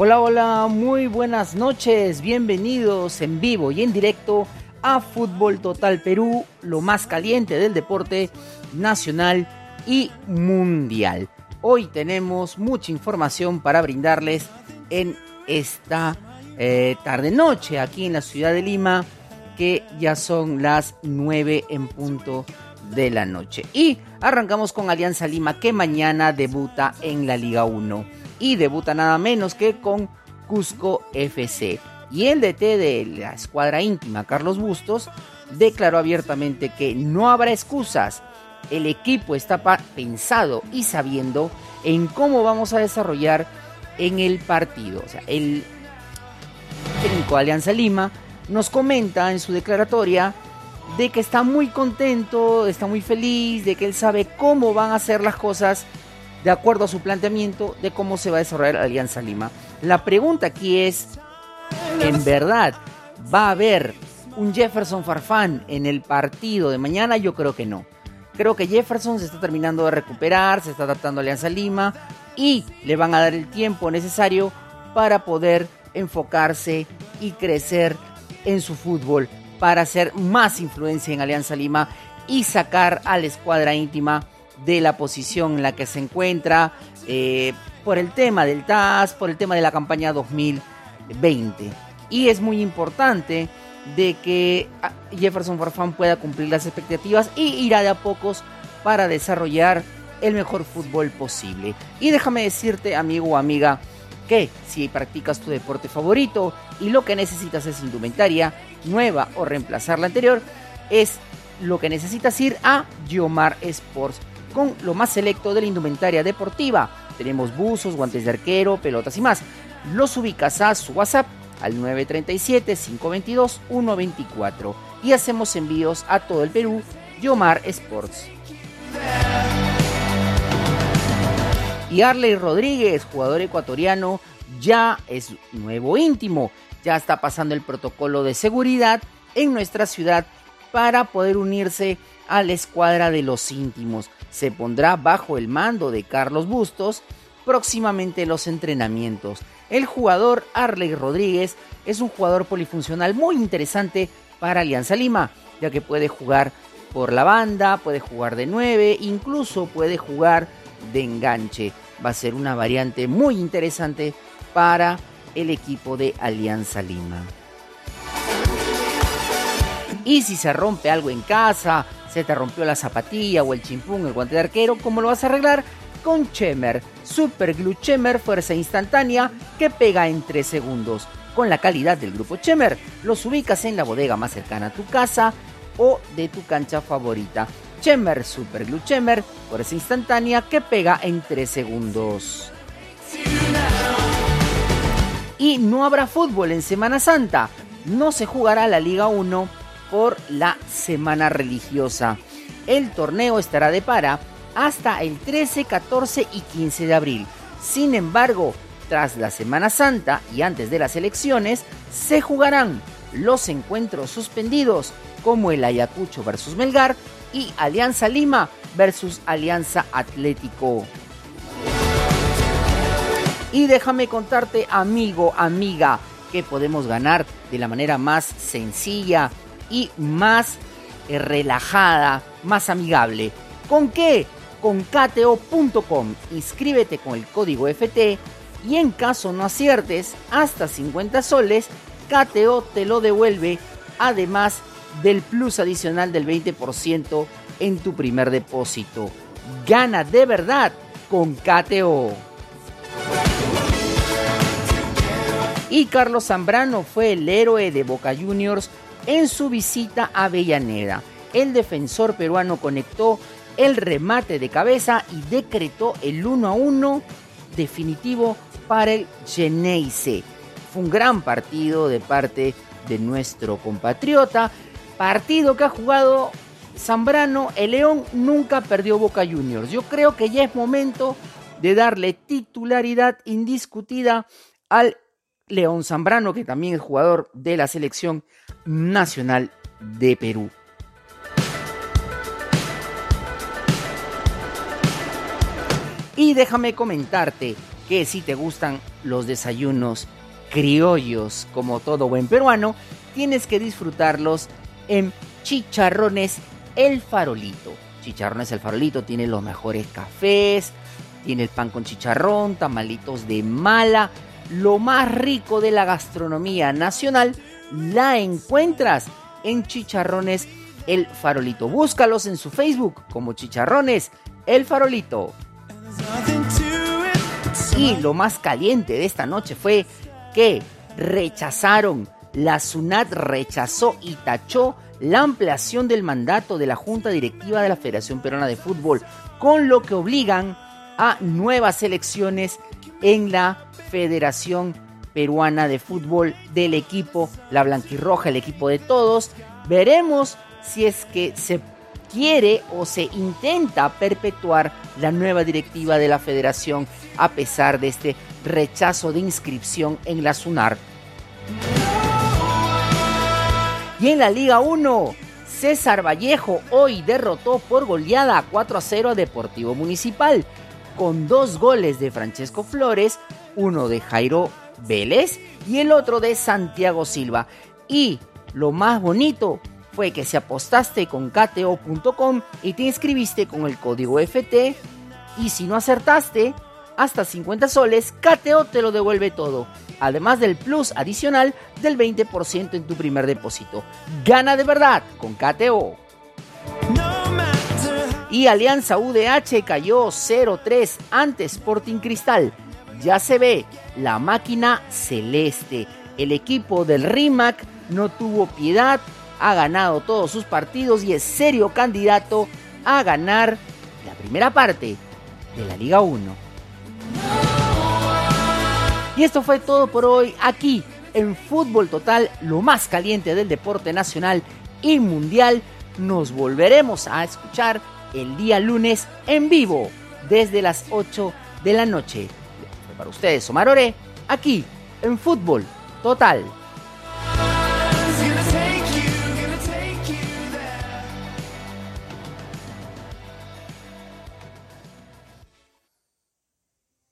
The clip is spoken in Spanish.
Hola, hola, muy buenas noches, bienvenidos en vivo y en directo a Fútbol Total Perú, lo más caliente del deporte nacional y mundial. Hoy tenemos mucha información para brindarles en esta eh, tarde-noche aquí en la ciudad de Lima, que ya son las 9 en punto de la noche. Y arrancamos con Alianza Lima, que mañana debuta en la Liga 1 y debuta nada menos que con Cusco FC. Y el DT de la escuadra íntima, Carlos Bustos, declaró abiertamente que no habrá excusas. El equipo está pensado y sabiendo en cómo vamos a desarrollar en el partido. O sea, el técnico Alianza Lima nos comenta en su declaratoria de que está muy contento, está muy feliz, de que él sabe cómo van a ser las cosas de acuerdo a su planteamiento de cómo se va a desarrollar la Alianza Lima. La pregunta aquí es, ¿en verdad va a haber un Jefferson Farfán en el partido de mañana? Yo creo que no. Creo que Jefferson se está terminando de recuperar, se está adaptando a Alianza Lima y le van a dar el tiempo necesario para poder enfocarse y crecer en su fútbol, para hacer más influencia en Alianza Lima y sacar a la escuadra íntima de la posición en la que se encuentra eh, por el tema del TAS, por el tema de la campaña 2020. Y es muy importante de que ah, Jefferson Farfán pueda cumplir las expectativas y irá de a pocos para desarrollar el mejor fútbol posible. Y déjame decirte, amigo o amiga, que si practicas tu deporte favorito y lo que necesitas es indumentaria nueva o reemplazar la anterior, es lo que necesitas ir a Yomar Sports con lo más selecto de la indumentaria deportiva. Tenemos buzos, guantes de arquero, pelotas y más. Los ubicas a su WhatsApp al 937-522-124 y hacemos envíos a todo el Perú, Yomar Sports. Y Arley Rodríguez, jugador ecuatoriano, ya es nuevo íntimo, ya está pasando el protocolo de seguridad en nuestra ciudad para poder unirse a la escuadra de los íntimos se pondrá bajo el mando de Carlos Bustos próximamente los entrenamientos. El jugador Arley Rodríguez es un jugador polifuncional muy interesante para Alianza Lima, ya que puede jugar por la banda, puede jugar de 9, incluso puede jugar de enganche. Va a ser una variante muy interesante para el equipo de Alianza Lima. Y si se rompe algo en casa, se te rompió la zapatilla o el chimpún, el guante de arquero, ¿cómo lo vas a arreglar? Con Chemer, Super Glue Chemer, fuerza instantánea que pega en 3 segundos. Con la calidad del grupo Chemer, los ubicas en la bodega más cercana a tu casa o de tu cancha favorita. Chemer, Super Glue Chemer, fuerza instantánea que pega en 3 segundos. Y no habrá fútbol en Semana Santa. No se jugará la Liga 1 por la Semana Religiosa. El torneo estará de para hasta el 13, 14 y 15 de abril. Sin embargo, tras la Semana Santa y antes de las elecciones, se jugarán los encuentros suspendidos como el Ayacucho versus Melgar y Alianza Lima versus Alianza Atlético. Y déjame contarte, amigo, amiga, que podemos ganar de la manera más sencilla, y más eh, relajada, más amigable. ¿Con qué? Con KTO.com. Inscríbete con el código FT y en caso no aciertes hasta 50 soles, KTO te lo devuelve, además del plus adicional del 20% en tu primer depósito. Gana de verdad con KTO. Y Carlos Zambrano fue el héroe de Boca Juniors en su visita a Avellaneda. El defensor peruano conectó el remate de cabeza y decretó el 1 a 1 definitivo para el Geneise. Fue un gran partido de parte de nuestro compatriota. Partido que ha jugado Zambrano. El León nunca perdió Boca Juniors. Yo creo que ya es momento de darle titularidad indiscutida al León Zambrano, que también es jugador de la selección nacional de Perú. Y déjame comentarte que si te gustan los desayunos criollos como todo buen peruano, tienes que disfrutarlos en Chicharrones El Farolito. Chicharrones El Farolito tiene los mejores cafés, tiene el pan con chicharrón, tamalitos de mala, lo más rico de la gastronomía nacional, la encuentras en Chicharrones El Farolito. Búscalos en su Facebook como Chicharrones El Farolito. Y lo más caliente de esta noche fue que rechazaron, la SUNAT rechazó y tachó la ampliación del mandato de la Junta Directiva de la Federación Peruana de Fútbol, con lo que obligan a nuevas elecciones en la Federación Peruana de Fútbol del equipo La Blanquirroja, el equipo de todos. Veremos si es que se quiere o se intenta perpetuar la nueva directiva de la federación a pesar de este rechazo de inscripción en la SUNAR. Y en la Liga 1, César Vallejo hoy derrotó por goleada 4 a 0 a Deportivo Municipal, con dos goles de Francesco Flores, uno de Jairo Vélez y el otro de Santiago Silva. Y lo más bonito fue que si apostaste con KTO.com y te inscribiste con el código FT, y si no acertaste, hasta 50 soles, KTO te lo devuelve todo, además del plus adicional del 20% en tu primer depósito. Gana de verdad con KTO. Y Alianza UDH cayó 0-3 ante Sporting Cristal. Ya se ve la máquina celeste. El equipo del RIMAC no tuvo piedad, ha ganado todos sus partidos y es serio candidato a ganar la primera parte de la Liga 1. Y esto fue todo por hoy aquí en Fútbol Total, lo más caliente del deporte nacional y mundial. Nos volveremos a escuchar el día lunes en vivo desde las 8 de la noche. Para ustedes, Omar Ore, aquí en Fútbol Total.